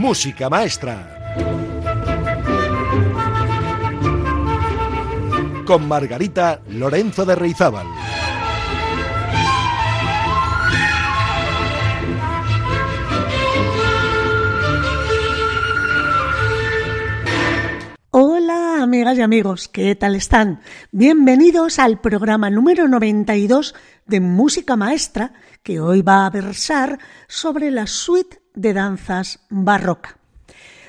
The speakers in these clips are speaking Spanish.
Música Maestra. Con Margarita Lorenzo de Reizábal. Hola amigas y amigos, ¿qué tal están? Bienvenidos al programa número 92 de Música Maestra que hoy va a versar sobre la suite de danzas barroca.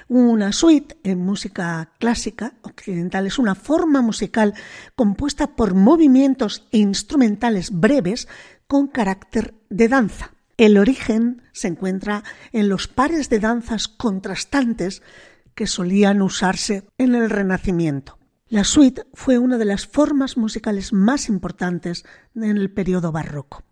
Una suite en música clásica occidental es una forma musical compuesta por movimientos instrumentales breves con carácter de danza. El origen se encuentra en los pares de danzas contrastantes que solían usarse en el Renacimiento. La suite fue una de las formas musicales más importantes en el periodo barroco.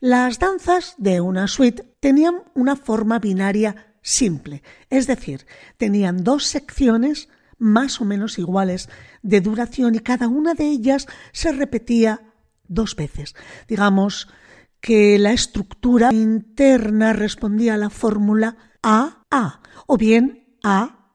Las danzas de una suite tenían una forma binaria simple, es decir, tenían dos secciones más o menos iguales de duración y cada una de ellas se repetía dos veces. Digamos que la estructura interna respondía a la fórmula A-A o bien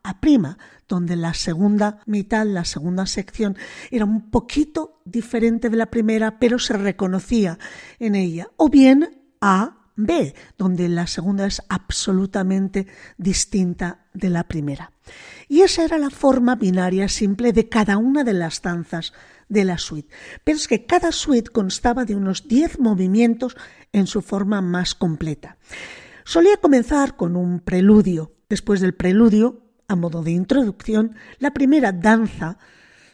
A-A', donde la segunda mitad, la segunda sección, era un poquito diferente de la primera, pero se reconocía en ella. O bien A, B, donde la segunda es absolutamente distinta de la primera. Y esa era la forma binaria simple de cada una de las danzas de la suite. Pero es que cada suite constaba de unos 10 movimientos en su forma más completa. Solía comenzar con un preludio. Después del preludio a modo de introducción, la primera danza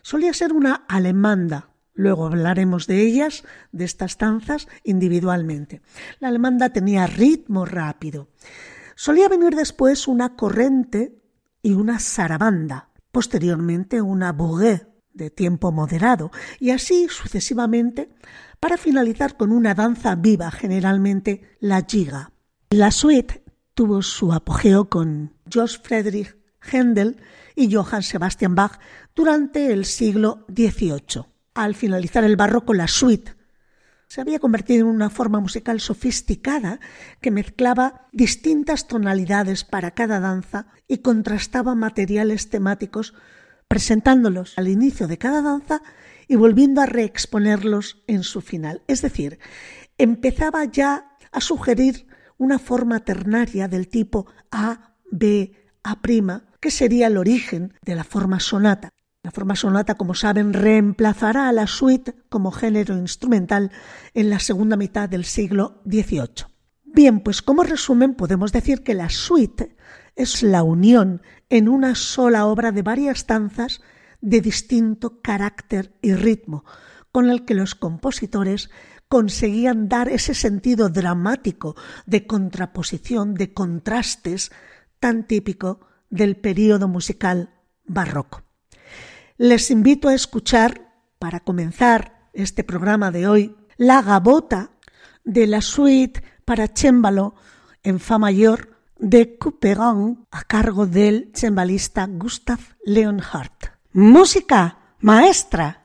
solía ser una alemanda. Luego hablaremos de ellas, de estas danzas, individualmente. La alemanda tenía ritmo rápido. Solía venir después una corrente y una sarabanda, posteriormente una bourrée de tiempo moderado, y así sucesivamente, para finalizar con una danza viva, generalmente la giga. La suite tuvo su apogeo con George Friedrich Händel y Johann Sebastian Bach durante el siglo XVIII. Al finalizar el barroco, la suite se había convertido en una forma musical sofisticada que mezclaba distintas tonalidades para cada danza y contrastaba materiales temáticos presentándolos al inicio de cada danza y volviendo a reexponerlos en su final. Es decir, empezaba ya a sugerir una forma ternaria del tipo A, B, A', que sería el origen de la forma sonata. La forma sonata, como saben, reemplazará a la suite como género instrumental en la segunda mitad del siglo XVIII. Bien, pues como resumen podemos decir que la suite es la unión en una sola obra de varias danzas de distinto carácter y ritmo, con el que los compositores conseguían dar ese sentido dramático de contraposición, de contrastes tan típico del período musical barroco. Les invito a escuchar, para comenzar este programa de hoy, la gabota de la suite para chémbalo en fa mayor de Couperin a cargo del cembalista Gustav Leonhardt. Música maestra.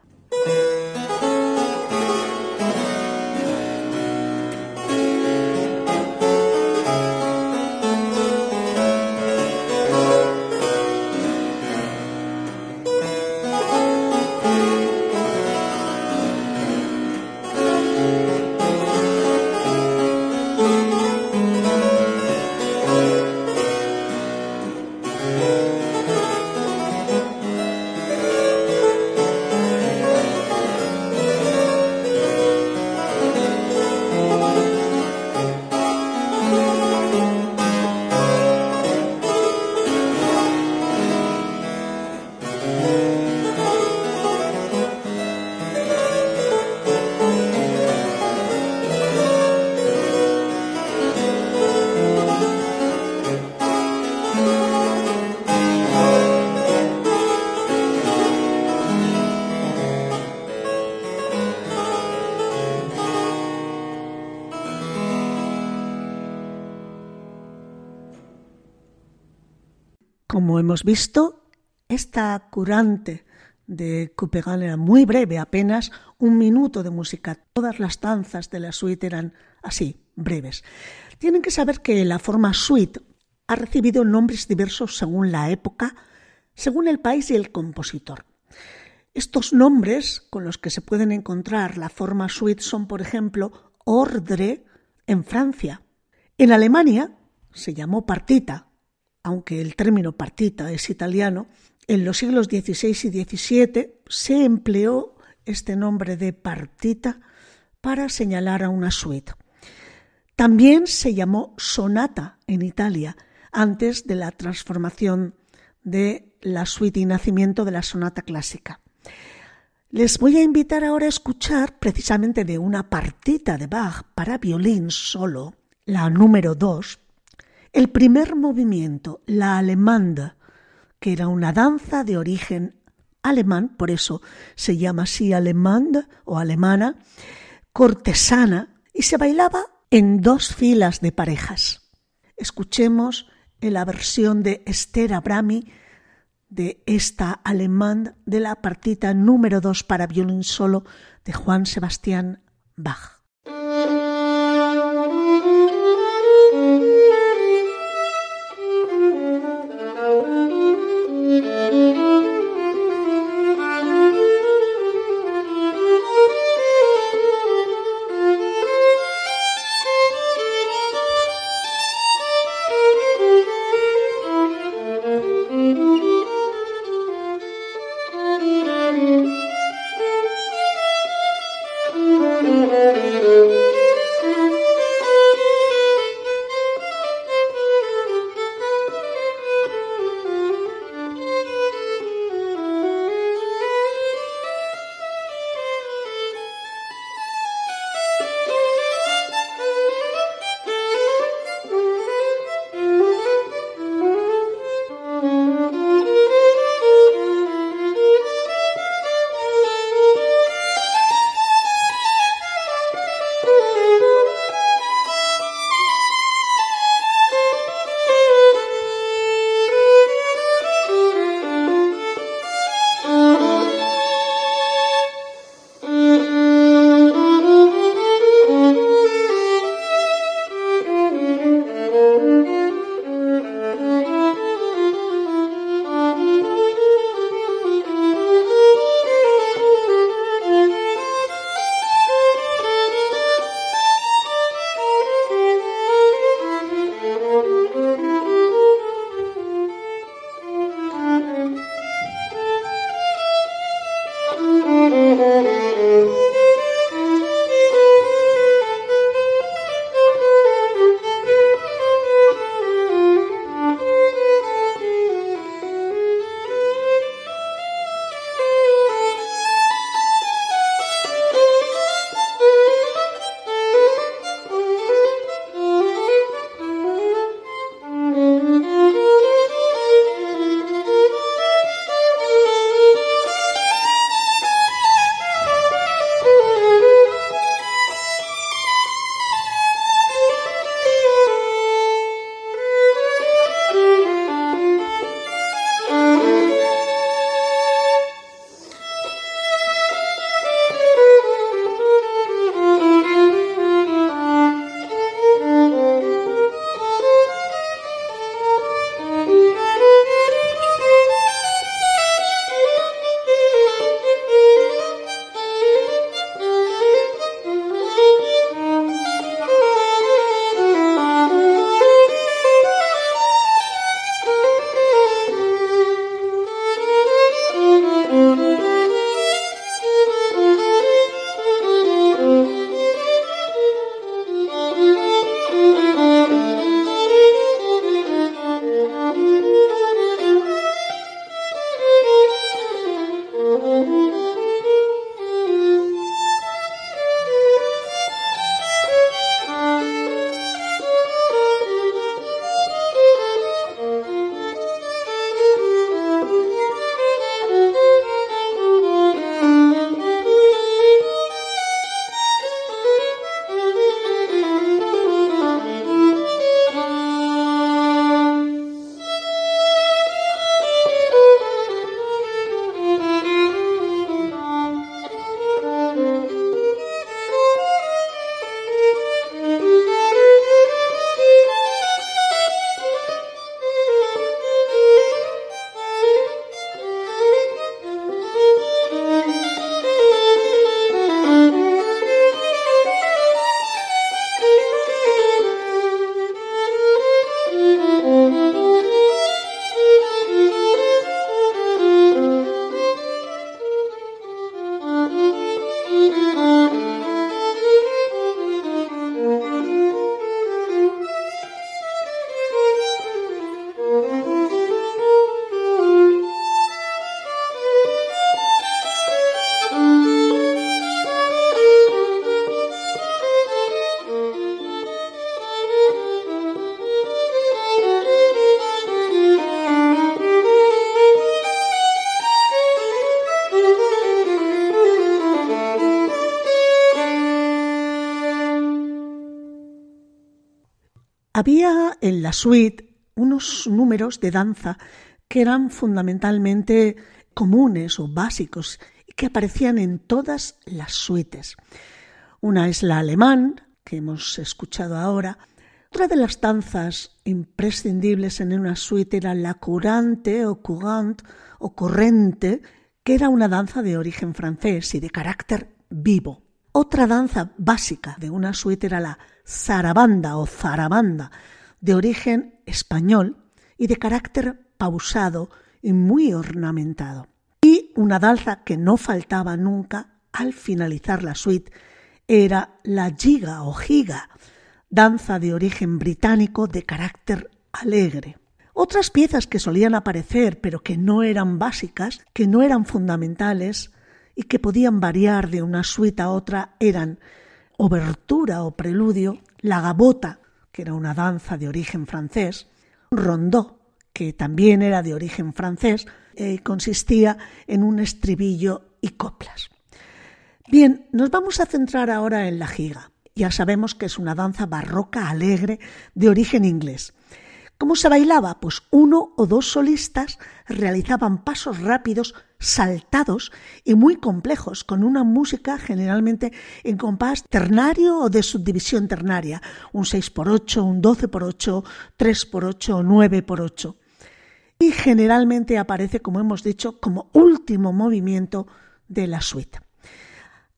Hemos visto, esta curante de Couperin era muy breve, apenas un minuto de música. Todas las danzas de la suite eran así, breves. Tienen que saber que la forma suite ha recibido nombres diversos según la época, según el país y el compositor. Estos nombres con los que se pueden encontrar la forma suite son, por ejemplo, ordre en Francia. En Alemania se llamó partita, aunque el término partita es italiano. En los siglos XVI y XVII se empleó este nombre de partita para señalar a una suite. También se llamó sonata en Italia, antes de la transformación de la suite y nacimiento de la sonata clásica. Les voy a invitar ahora a escuchar precisamente de una partita de Bach para violín solo, la número 2, el primer movimiento, la alemande, que era una danza de origen alemán, por eso se llama así alemande o alemana, cortesana, y se bailaba en dos filas de parejas. Escuchemos la versión de Esther Abrami de esta alemán de la partita número 2 para violín solo de Juan Sebastián Bach. Había en la suite unos números de danza que eran fundamentalmente comunes o básicos y que aparecían en todas las suites. Una es la alemán, que hemos escuchado ahora. Otra de las danzas imprescindibles en una suite era la courante o courante o corrente, que era una danza de origen francés y de carácter vivo. Otra danza básica de una suite era la zarabanda o zarabanda, de origen español y de carácter pausado y muy ornamentado. Y una danza que no faltaba nunca al finalizar la suite era la giga o giga, danza de origen británico de carácter alegre. Otras piezas que solían aparecer pero que no eran básicas, que no eran fundamentales y que podían variar de una suite a otra eran obertura o preludio, la gabota, que era una danza de origen francés, rondó, que también era de origen francés, eh, consistía en un estribillo y coplas. Bien, nos vamos a centrar ahora en la giga. Ya sabemos que es una danza barroca alegre de origen inglés. ¿Cómo se bailaba? Pues uno o dos solistas realizaban pasos rápidos, saltados y muy complejos, con una música generalmente en compás ternario o de subdivisión ternaria, un 6x8, un 12x8, 3x8 o 9x8. Y generalmente aparece, como hemos dicho, como último movimiento de la suite.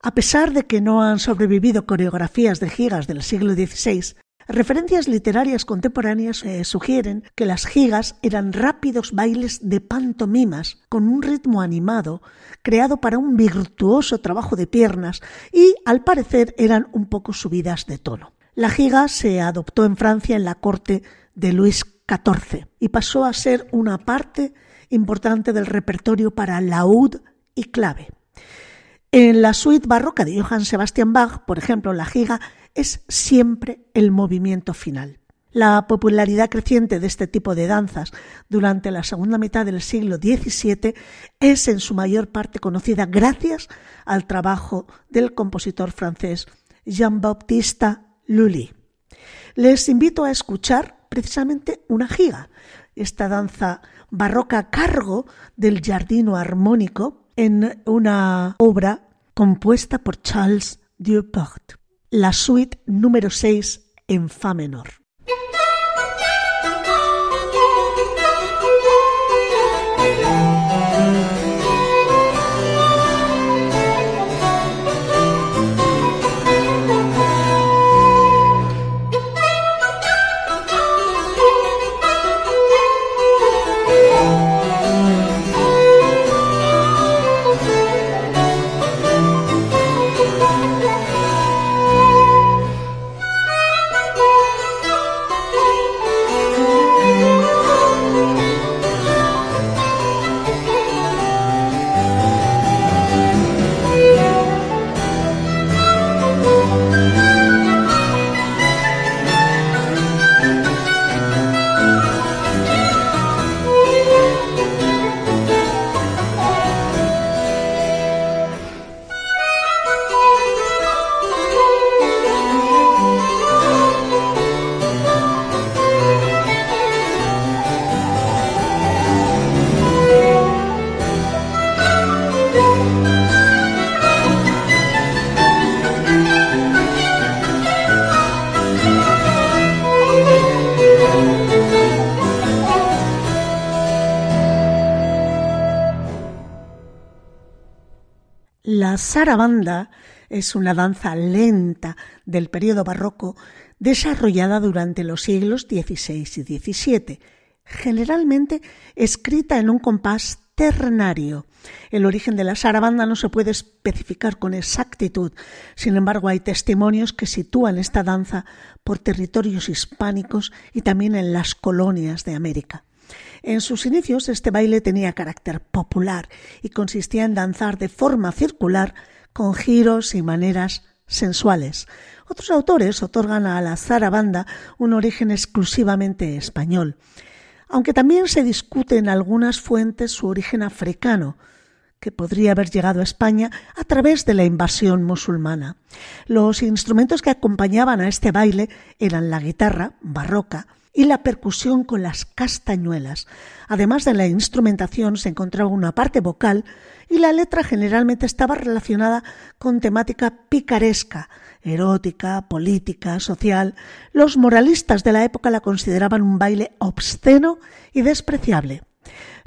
A pesar de que no han sobrevivido coreografías de gigas del siglo XVI, referencias literarias contemporáneas eh, sugieren que las gigas eran rápidos bailes de pantomimas con un ritmo animado creado para un virtuoso trabajo de piernas y, al parecer, eran un poco subidas de tono. La giga se adoptó en Francia en la corte de Luis XIV y pasó a ser una parte importante del repertorio para laúd y clave. En la suite barroca de Johann Sebastian Bach, por ejemplo, la giga es siempre el movimiento final. La popularidad creciente de este tipo de danzas durante la segunda mitad del siglo XVII es en su mayor parte conocida gracias al trabajo del compositor francés Jean-Baptiste Lully. Les invito a escuchar precisamente una giga, esta danza barroca a cargo del Giardino Armónico en una obra compuesta por Charles Duport, la suite número 6 en Fa menor. Sarabanda es una danza lenta del periodo barroco desarrollada durante los siglos XVI y XVII, generalmente escrita en un compás ternario. El origen de la sarabanda no se puede especificar con exactitud, sin embargo hay testimonios que sitúan esta danza por territorios hispánicos y también en las colonias de América. En sus inicios este baile tenía carácter popular y consistía en danzar de forma circular con giros y maneras sensuales. Otros autores otorgan a la zarabanda un origen exclusivamente español, aunque también se discute en algunas fuentes su origen africano, que podría haber llegado a España a través de la invasión musulmana. Los instrumentos que acompañaban a este baile eran la guitarra barroca y la percusión con las castañuelas. Además de la instrumentación se encontraba una parte vocal y la letra generalmente estaba relacionada con temática picaresca, erótica, política, social. Los moralistas de la época la consideraban un baile obsceno y despreciable.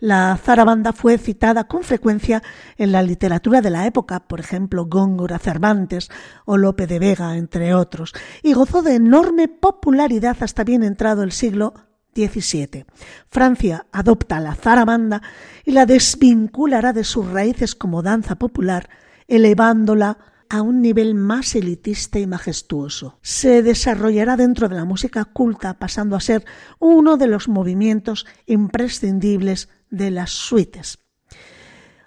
La zarabanda fue citada con frecuencia en la literatura de la época, por ejemplo Góngora Cervantes o Lope de Vega, entre otros, y gozó de enorme popularidad hasta bien entrado el siglo XVII. Francia adopta la zarabanda y la desvinculará de sus raíces como danza popular, elevándola a un nivel más elitista y majestuoso. Se desarrollará dentro de la música culta, pasando a ser uno de los movimientos imprescindibles de las suites.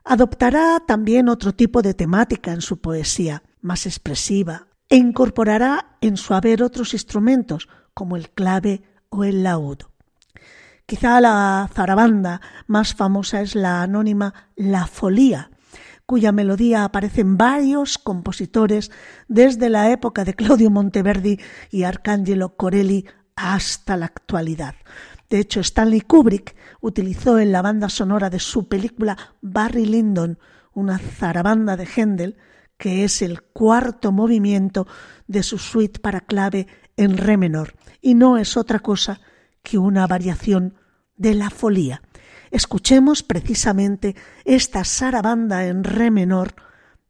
Adoptará también otro tipo de temática en su poesía, más expresiva, e incorporará en su haber otros instrumentos, como el clave o el laúd. Quizá la zarabanda más famosa es la anónima La Folía, cuya melodía aparece en varios compositores desde la época de Claudio Monteverdi y Arcangelo Corelli hasta la actualidad. De hecho, Stanley Kubrick utilizó en la banda sonora de su película Barry Lyndon una zarabanda de Händel, que es el cuarto movimiento de su suite para clave en re menor, y no es otra cosa que una variación de la folía. Escuchemos precisamente esta sarabanda en re menor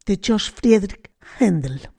de Josh Friedrich Händel.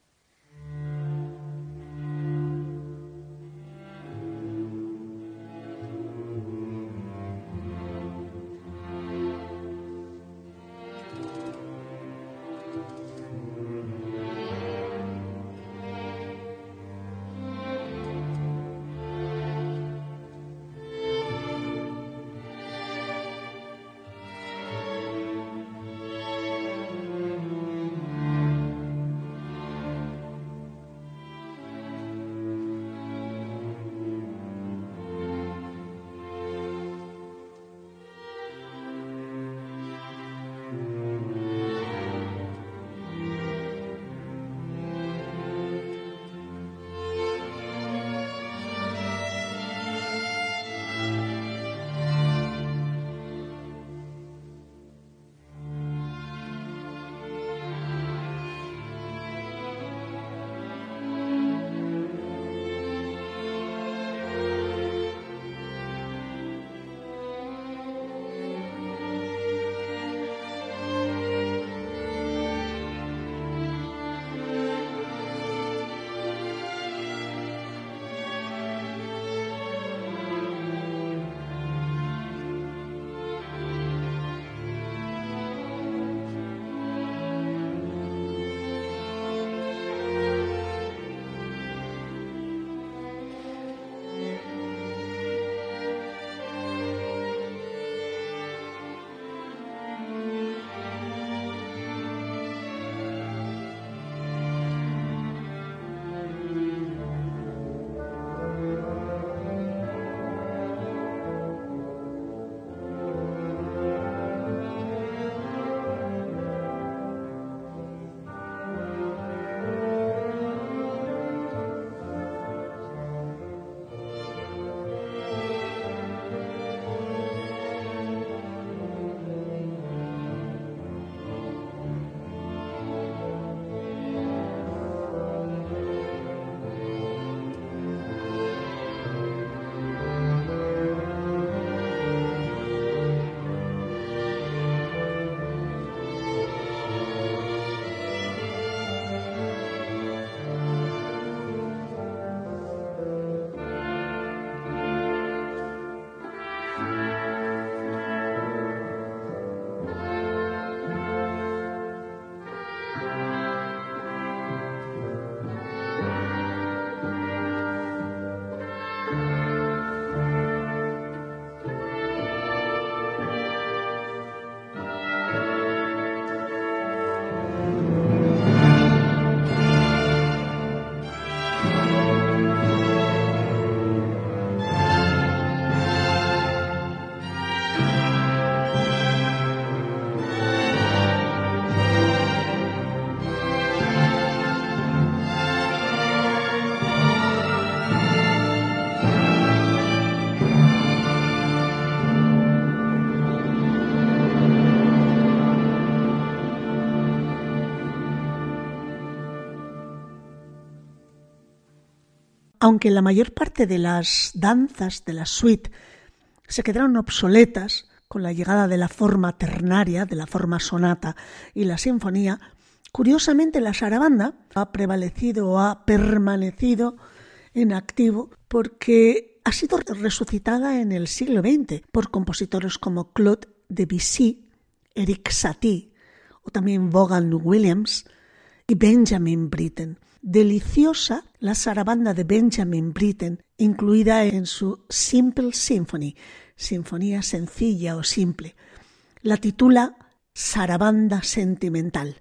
Aunque la mayor parte de las danzas de la suite se quedaron obsoletas con la llegada de la forma ternaria, de la forma sonata y la sinfonía, curiosamente la sarabanda ha prevalecido o ha permanecido en activo porque ha sido resucitada en el siglo XX por compositores como Claude Debussy, Eric Satie o también Vaughan Williams y Benjamin Britten. Deliciosa la sarabanda de Benjamin Britten, incluida en su Simple Symphony, sinfonía sencilla o simple. La titula Sarabanda Sentimental.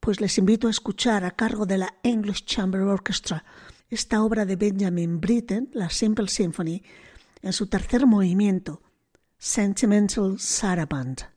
Pues les invito a escuchar a cargo de la English Chamber Orchestra esta obra de Benjamin Britten, la Simple Symphony, en su tercer movimiento, Sentimental Saraband.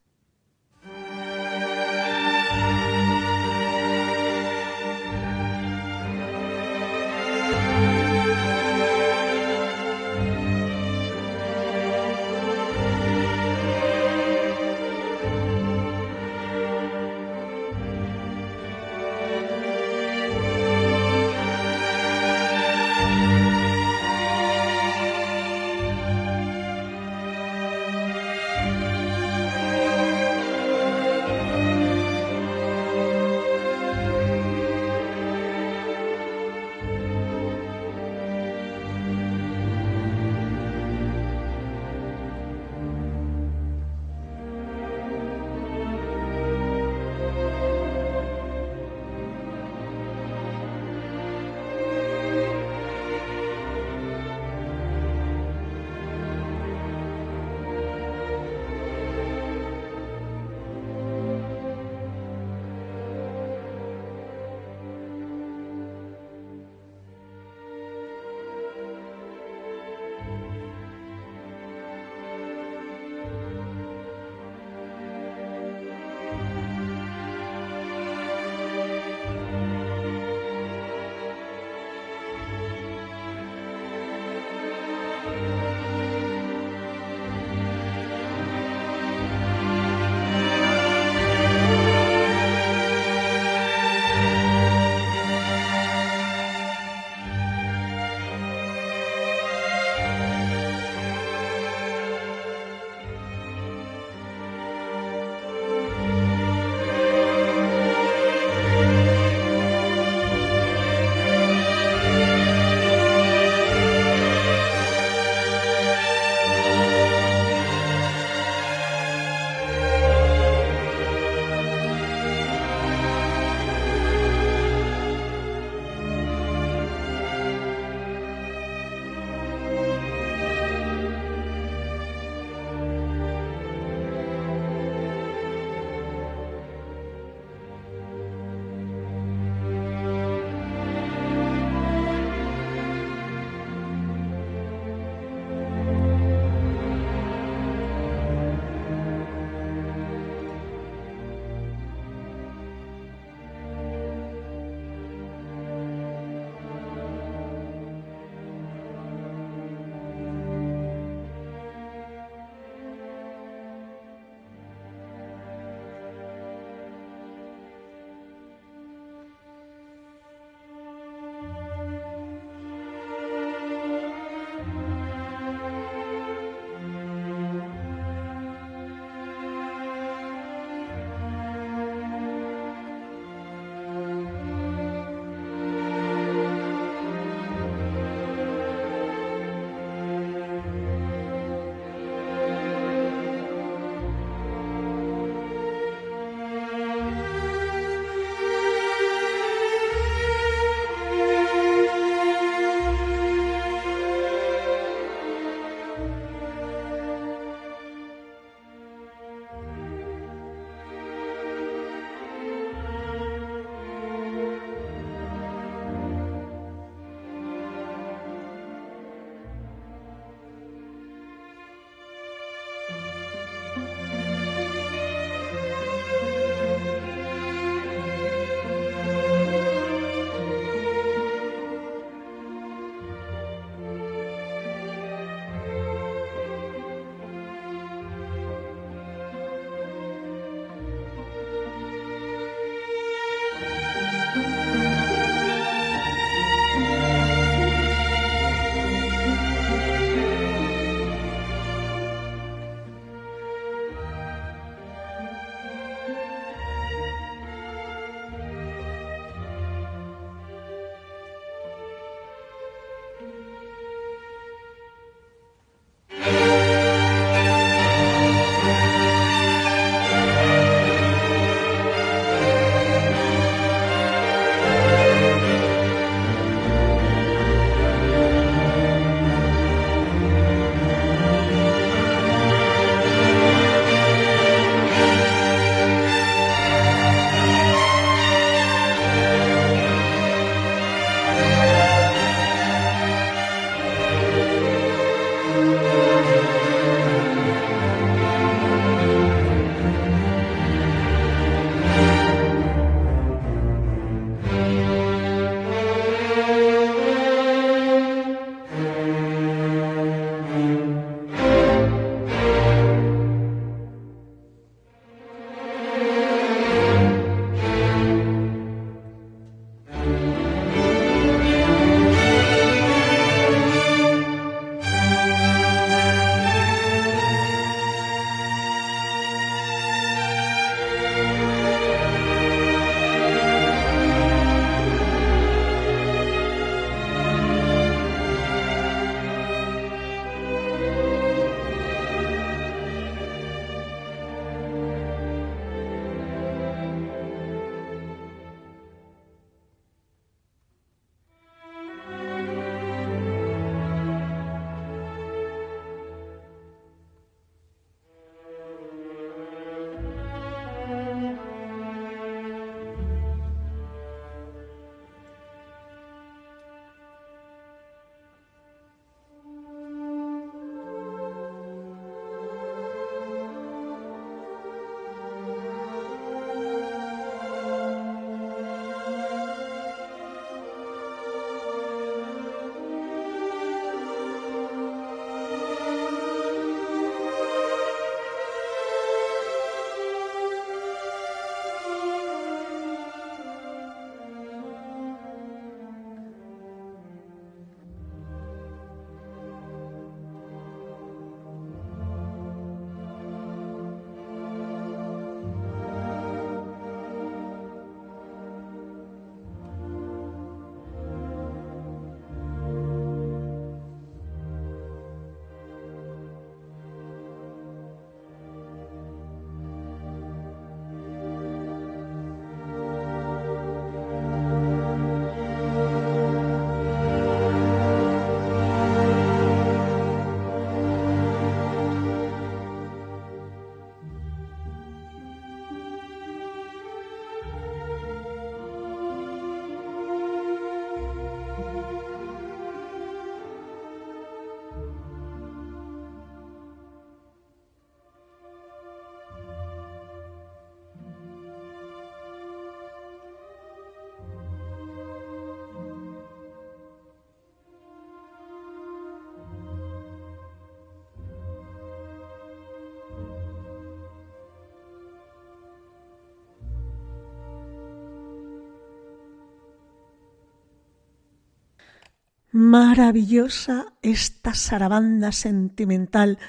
Maravillosa esta sarabanda sentimental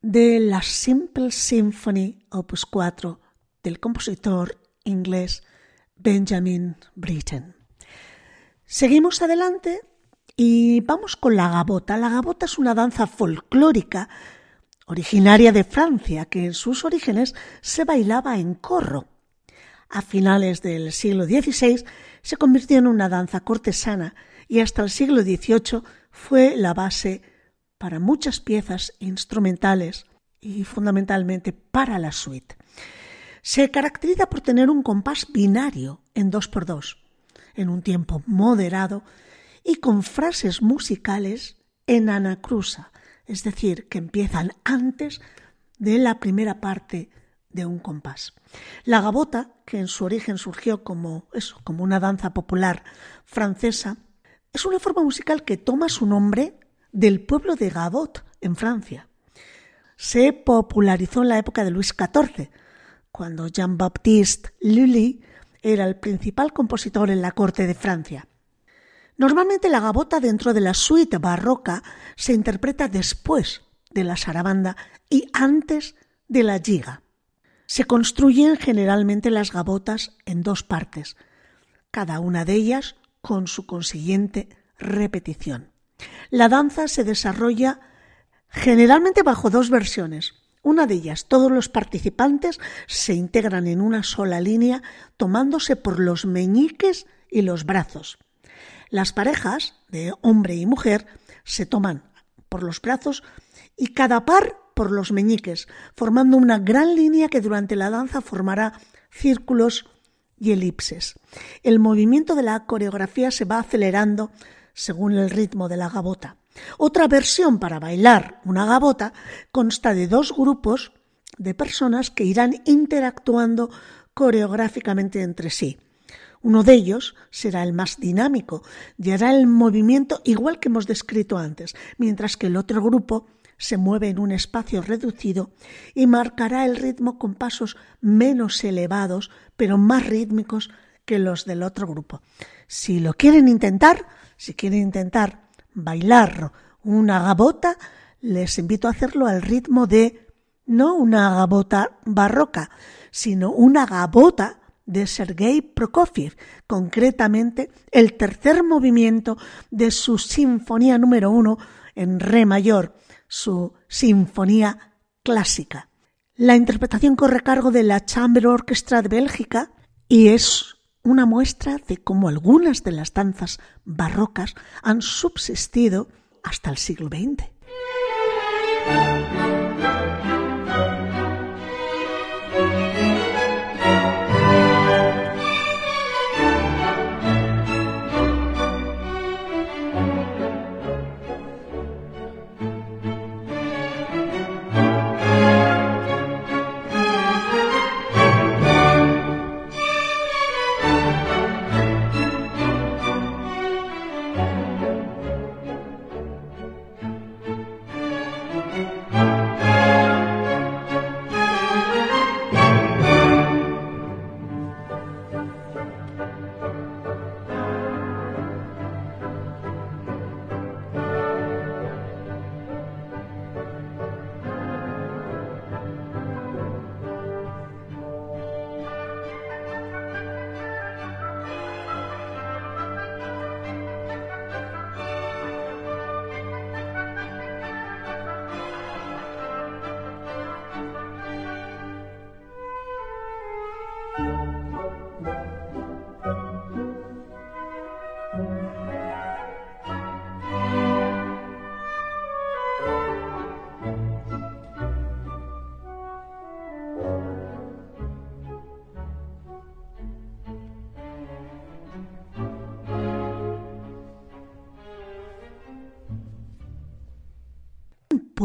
de la Simple Symphony Opus 4 del compositor inglés Benjamin Britten. Seguimos adelante y vamos con la gabota. La gabota es una danza folclórica originaria de Francia que en sus orígenes se bailaba en corro. A finales del siglo XVI se convirtió en una danza cortesana y hasta el siglo XVIII fue la base para muchas piezas instrumentales y fundamentalmente para la suite. Se caracteriza por tener un compás binario en dos por dos, en un tiempo moderado y con frases musicales en anacrusa, es decir, que empiezan antes de la primera parte de un compás. La gabota, que en su origen surgió como eso, como una danza popular francesa, es una forma musical que toma su nombre del pueblo de Gabot, en Francia. Se popularizó en la época de Luis XIV, cuando Jean-Baptiste Lully era el principal compositor en la corte de Francia. Normalmente la gabota dentro de la suite barroca se interpreta después de la sarabanda y antes de la giga. Se construyen generalmente las gabotas en dos partes, cada una de ellas con su consiguiente repetición. La danza se desarrolla generalmente bajo dos versiones. Una de ellas, todos los participantes se integran en una sola línea tomándose por los meñiques y los brazos. Las parejas de hombre y mujer se toman por los brazos y cada par por los meñiques, formando una gran línea que durante la danza formará círculos y elipses. El movimiento de la coreografía se va acelerando según el ritmo de la gabota. Otra versión para bailar una gabota consta de dos grupos de personas que irán interactuando coreográficamente entre sí. Uno de ellos será el más dinámico y hará el movimiento igual que hemos descrito antes, mientras que el otro grupo se mueve en un espacio reducido y marcará el ritmo con pasos menos elevados, pero más rítmicos que los del otro grupo. Si lo quieren intentar, si quieren intentar bailar una gabota, les invito a hacerlo al ritmo de no una gabota barroca, sino una gabota de Sergei Prokofiev, concretamente el tercer movimiento de su Sinfonía número uno en Re mayor, su sinfonía clásica. La interpretación corre cargo de la Chamber Orchestra de Bélgica y es una muestra de cómo algunas de las danzas barrocas han subsistido hasta el siglo XX.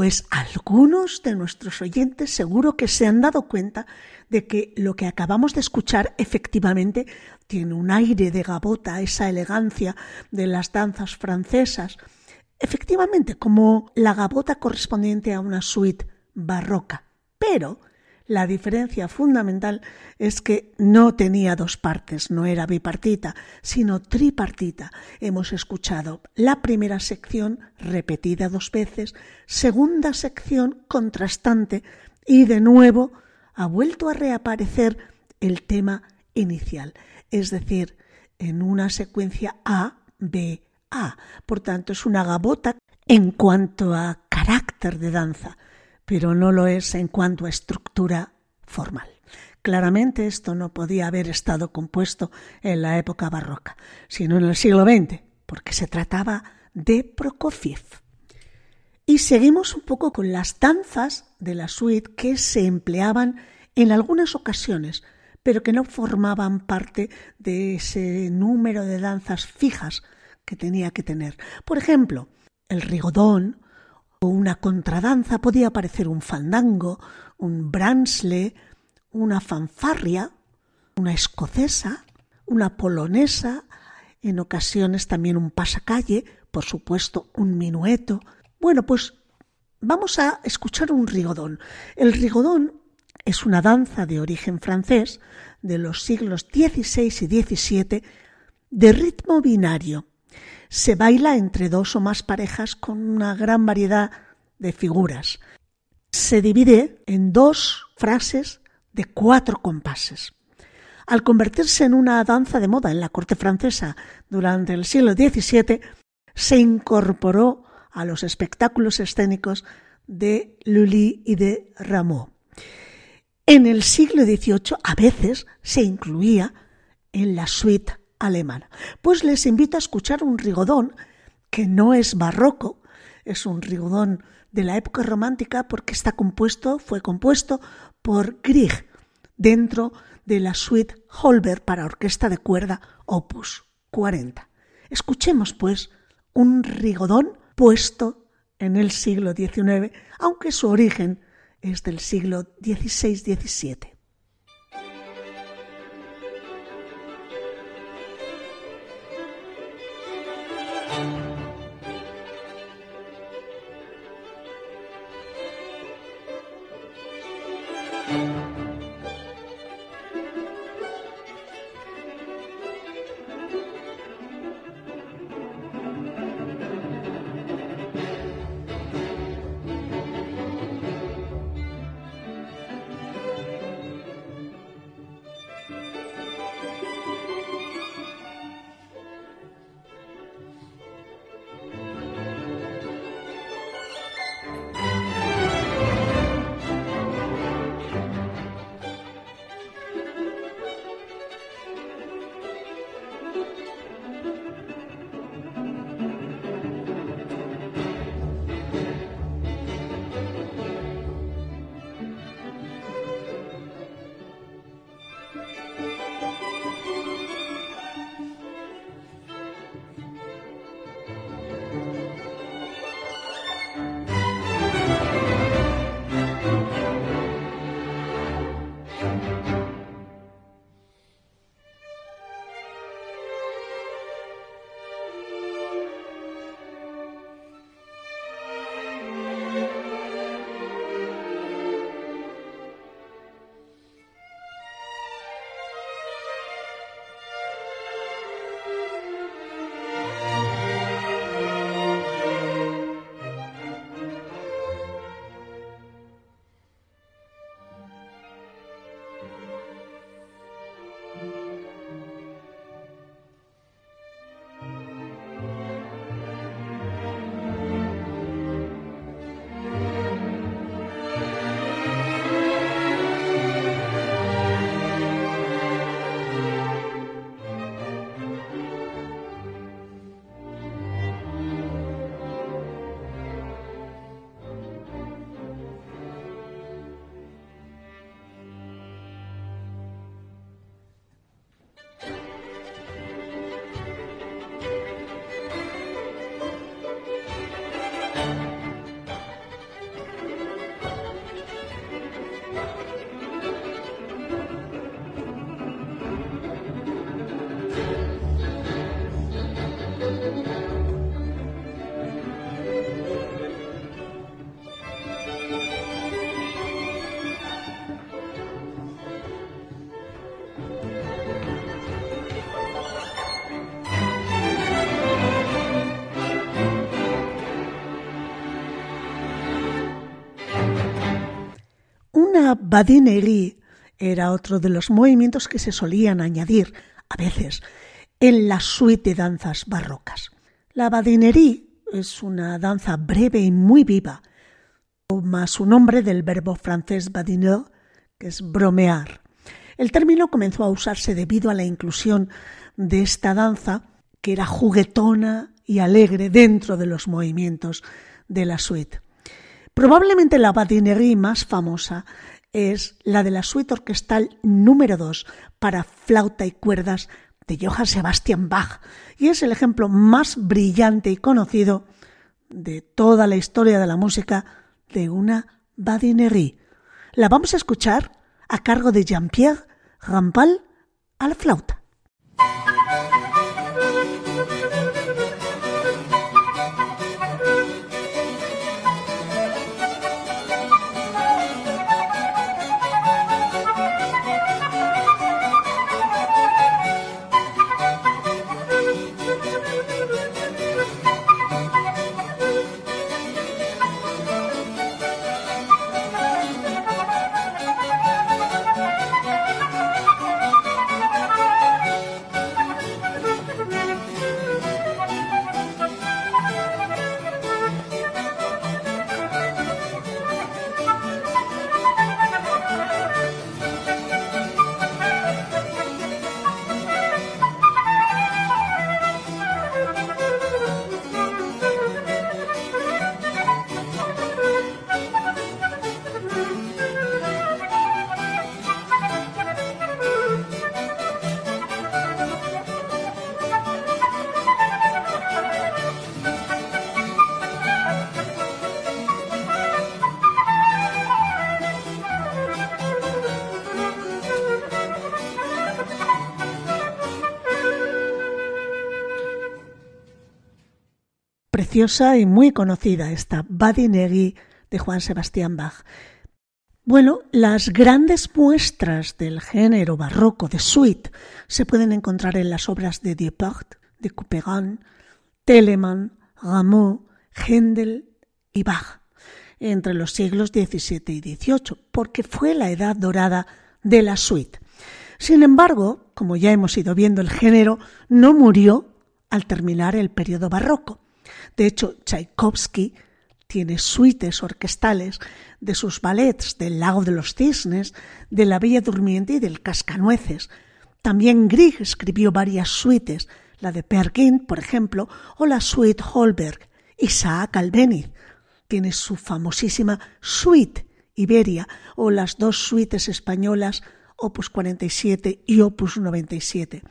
Pues algunos de nuestros oyentes seguro que se han dado cuenta de que lo que acabamos de escuchar efectivamente tiene un aire de gabota, esa elegancia de las danzas francesas, efectivamente como la gabota correspondiente a una suite barroca. Pero La diferencia fundamental es que no tenía dos partes, no era bipartita, sino tripartita. Hemos escuchado la primera sección repetida dos veces, segunda sección contrastante y de nuevo ha vuelto a reaparecer el tema inicial, es decir, en una secuencia A, B, A. Por tanto, es una gabota en cuanto a carácter de danza, pero no lo es en cuanto a estructura formal. Claramente esto no podía haber estado compuesto en la época barroca, sino en el siglo XX, porque se trataba de Prokofiev. Y seguimos un poco con las danzas de la suite que se empleaban en algunas ocasiones, pero que no formaban parte de ese número de danzas fijas que tenía que tener. Por ejemplo, el rigodón o una contradanza podía parecer un fandango, un bransle, una fanfarria, una escocesa, una polonesa, en ocasiones también un pasacalle, por supuesto un minueto. Bueno, pues vamos a escuchar un rigodón. El rigodón es una danza de origen francés de los siglos XVI y XVII de ritmo binario. Se baila entre dos o más parejas con una gran variedad de figuras. Se divide en dos frases de cuatro compases. Al convertirse en una danza de moda en la corte francesa durante el siglo XVII, se incorporó a los espectáculos escénicos de Lully y de Rameau. En el siglo XVIII a veces se incluía en la suite alemana. Pues les invito a escuchar un rigodón que no es barroco, es un rigodón de la época romántica porque está compuesto, fue compuesto por Grieg dentro de la suite Holberg para orquesta de cuerda opus 40. Escuchemos pues un rigodón puesto en el siglo XIX, aunque su origen es del siglo XVI-XVII. Badinerie era otro de los movimientos que se solían añadir, a veces, en la suite de danzas barrocas. La badinerie es una danza breve y muy viva, más su nombre del verbo francés badiner, que es bromear. El término comenzó a usarse debido a la inclusión de esta danza, que era juguetona y alegre dentro de los movimientos de la suite. Probablemente la badinerie más famosa es la de la suite orquestal número 2 para flauta y cuerdas de Johann Sebastian Bach y es el ejemplo más brillante y conocido de toda la historia de la música de una badinerie. La vamos a escuchar a cargo de Jean-Pierre Rampal a la flauta. Preciosa y muy conocida esta Badinerie de Juan Sebastián Bach. Bueno, las grandes muestras del género barroco de suite se pueden encontrar en las obras de Dieuport, de Couperin, Telemann, Rameau, Händel y Bach entre los siglos XVII y XVIII, porque fue la edad dorada de la suite. Sin embargo, como ya hemos ido viendo, el género no murió al terminar el periodo barroco. De hecho, Tchaikovsky tiene suites orquestales de sus ballets del Lago de los Cisnes, de La Bella Durmiente y del Cascanueces. También Grieg escribió varias suites, la de Perkin, por ejemplo, o la suite Holberg. Isaac Albeniz tiene su famosísima suite Iberia o las dos suites españolas Opus 47 y Opus 97.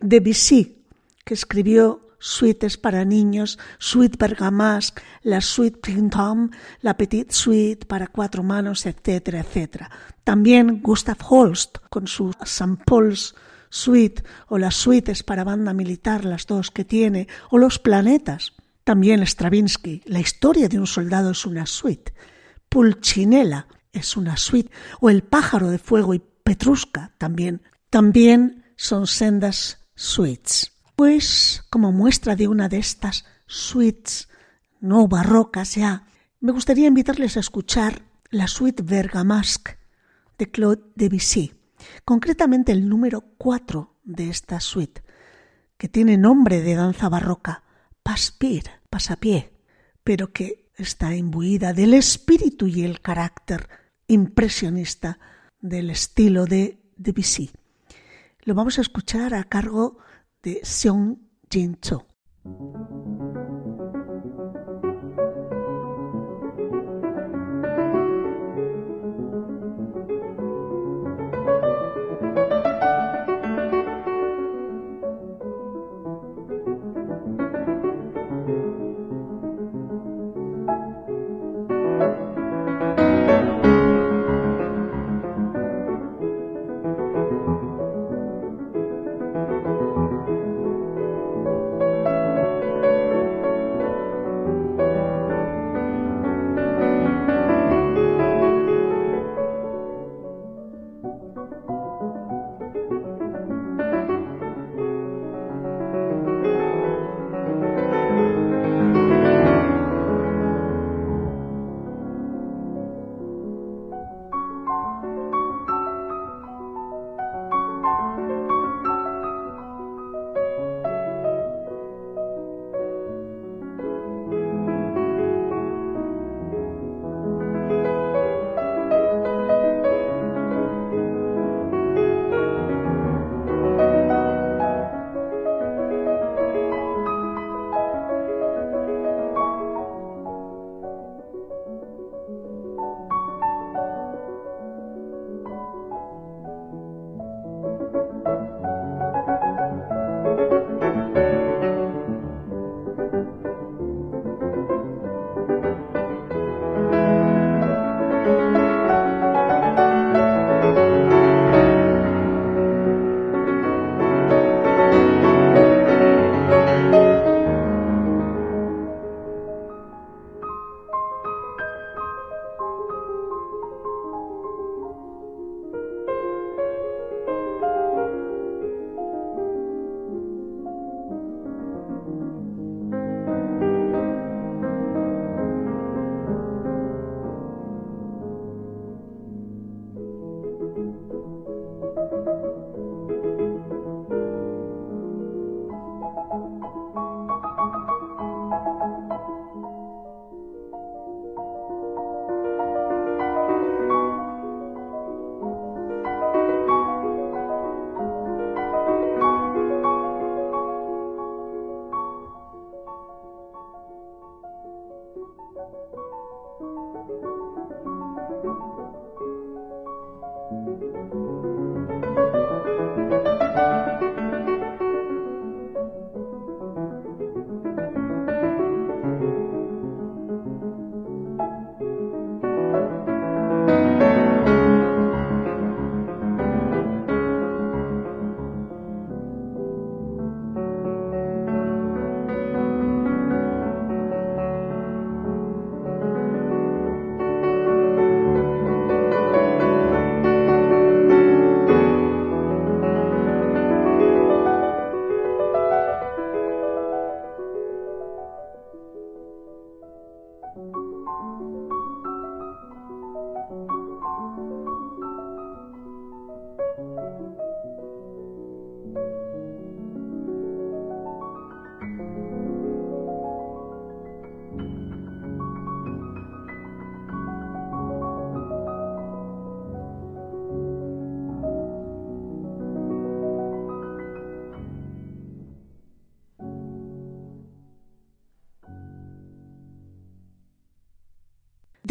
Debussy, que escribió suites para niños, suite bergamasque, la suite printemps, la petite suite para cuatro manos, etcétera, etcétera. También Gustav Holst con su St. Paul's Suite o las suites para banda militar, las dos que tiene, o los planetas. También Stravinsky, la historia de un soldado es una suite. Pulcinella es una suite, o El pájaro de fuego y Petrushka también. También son sendas suites. Pues, como muestra de una de estas suites no barrocas ya, me gustaría invitarles a escuchar la suite Bergamasque de Claude Debussy, concretamente el número 4 de esta suite, que tiene nombre de danza barroca, Paspir, pasapié, pero que está imbuida del espíritu y el carácter impresionista del estilo de Debussy. Lo vamos a escuchar a cargo de 的胸襟处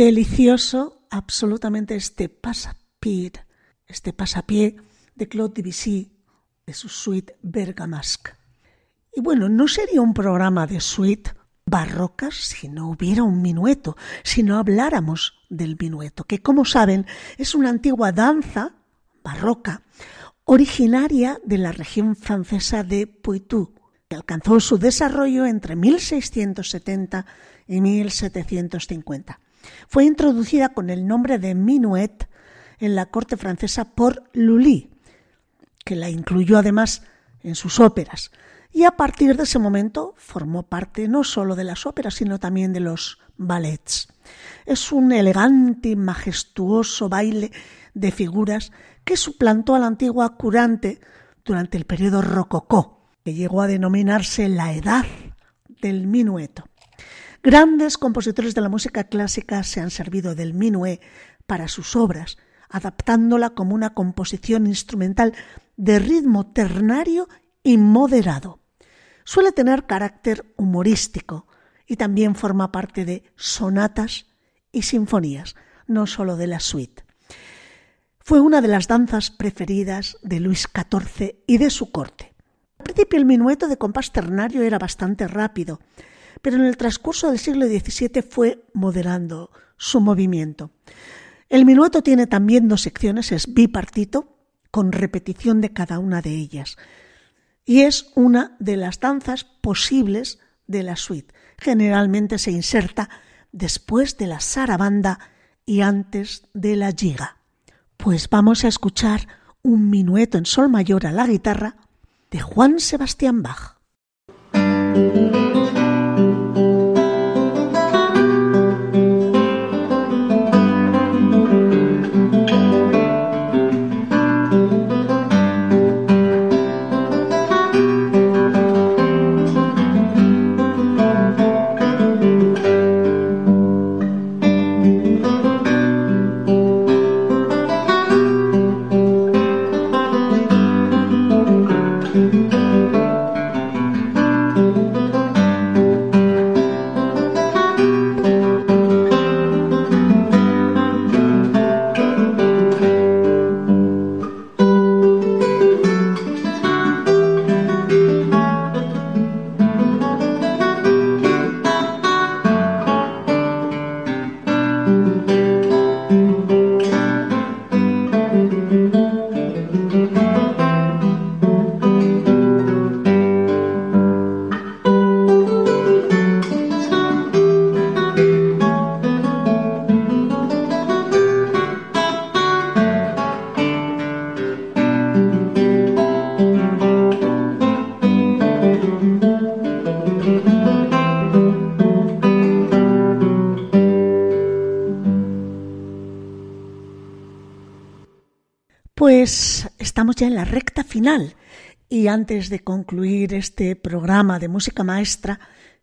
Delicioso absolutamente este pasapié, este pasapié de Claude Debussy de su suite Bergamasque. Y bueno, no sería un programa de suite barrocas si no hubiera un minueto, si no habláramos del minueto, que como saben es una antigua danza barroca originaria de la región francesa de Poitou, que alcanzó su desarrollo entre 1670 y 1750. Fue introducida con el nombre de minuet en la corte francesa por Lully, que la incluyó además en sus óperas, y a partir de ese momento formó parte no solo de las óperas, sino también de los ballets. Es un elegante y majestuoso baile de figuras que suplantó a la antigua curante durante el periodo rococó, que llegó a denominarse la edad del minueto. Grandes compositores de la música clásica se han servido del minué para sus obras, adaptándola como una composición instrumental de ritmo ternario y moderado. Suele tener carácter humorístico y también forma parte de sonatas y sinfonías, no solo de la suite. Fue una de las danzas preferidas de Luis XIV y de su corte. Al principio el minueto de compás ternario era bastante rápido, pero en el transcurso del siglo XVII fue moderando su movimiento. El minueto tiene también dos secciones, es bipartito, con repetición de cada una de ellas, y es una de las danzas posibles de la suite. Generalmente se inserta después de la sarabanda y antes de la giga. Pues vamos a escuchar un minueto en sol mayor a la guitarra de Juan Sebastián Bach. Estamos ya en la recta final Y antes de concluir este programa de música maestra,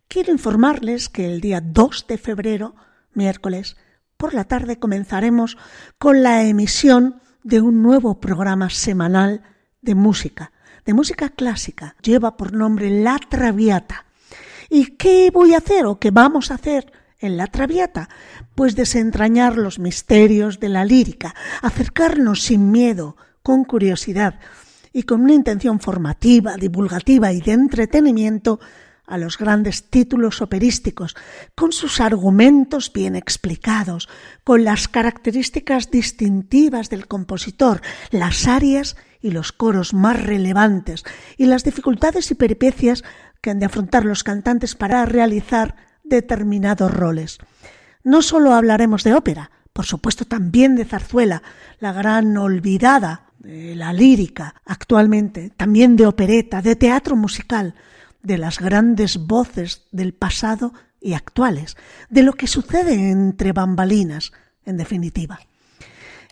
quiero informarles que el día 2 de febrero, miércoles, por la tarde comenzaremos con la emisión de un nuevo programa semanal de música, de música clásica. Lleva por nombre La Traviata. ¿Y qué voy a hacer o qué vamos a hacer en La Traviata? Pues desentrañar los misterios de la lírica, acercarnos sin miedo, con curiosidad y con una intención formativa, divulgativa y de entretenimiento a los grandes títulos operísticos, con sus argumentos bien explicados, con las características distintivas del compositor, las arias y los coros más relevantes, y las dificultades y peripecias que han de afrontar los cantantes para realizar determinados roles. No solo hablaremos de ópera, por supuesto también de zarzuela, la gran olvidada la lírica actualmente, también de opereta, de teatro musical, de las grandes voces del pasado y actuales, de lo que sucede entre bambalinas, en definitiva.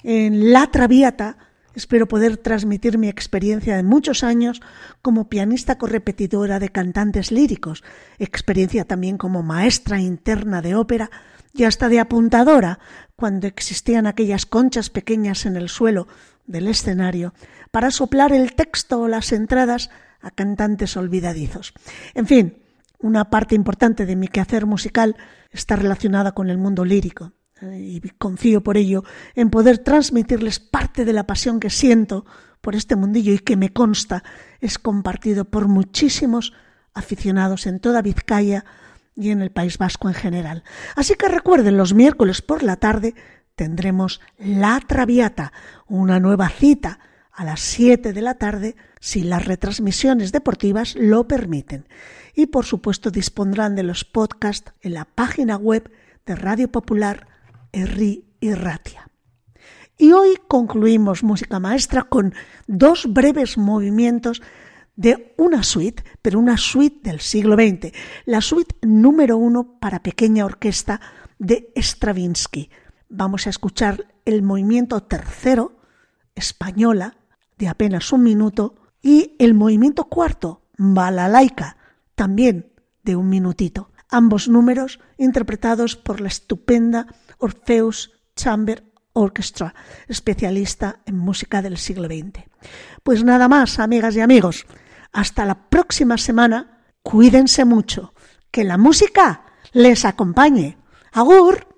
En La Traviata espero poder transmitir mi experiencia de muchos años como pianista correpetidora de cantantes líricos, experiencia también como maestra interna de ópera y hasta de apuntadora cuando existían aquellas conchas pequeñas en el suelo del escenario para soplar el texto o las entradas a cantantes olvidadizos. En fin, una parte importante de mi quehacer musical está relacionada con el mundo lírico y confío por ello en poder transmitirles parte de la pasión que siento por este mundillo y que me consta es compartido por muchísimos aficionados en toda Vizcaya y en el País Vasco en general. Así que recuerden, los miércoles por la tarde tendremos La Traviata, una nueva cita a las 7 de la tarde si las retransmisiones deportivas lo permiten. Y por supuesto dispondrán de los podcasts en la página web de Radio Popular Erri y Ratia. Y hoy concluimos Música Maestra con dos breves movimientos de una suite, pero una suite del siglo XX, la suite número uno para pequeña orquesta de Stravinsky. Vamos a escuchar el movimiento tercero, española, de apenas un minuto, y el movimiento cuarto, Balalaika, también de un minutito. Ambos números interpretados por la estupenda Orpheus Chamber Orchestra, especialista en música del siglo XX. Pues nada más, amigas y amigos. Hasta la próxima semana. Cuídense mucho. Que la música les acompañe. Agur.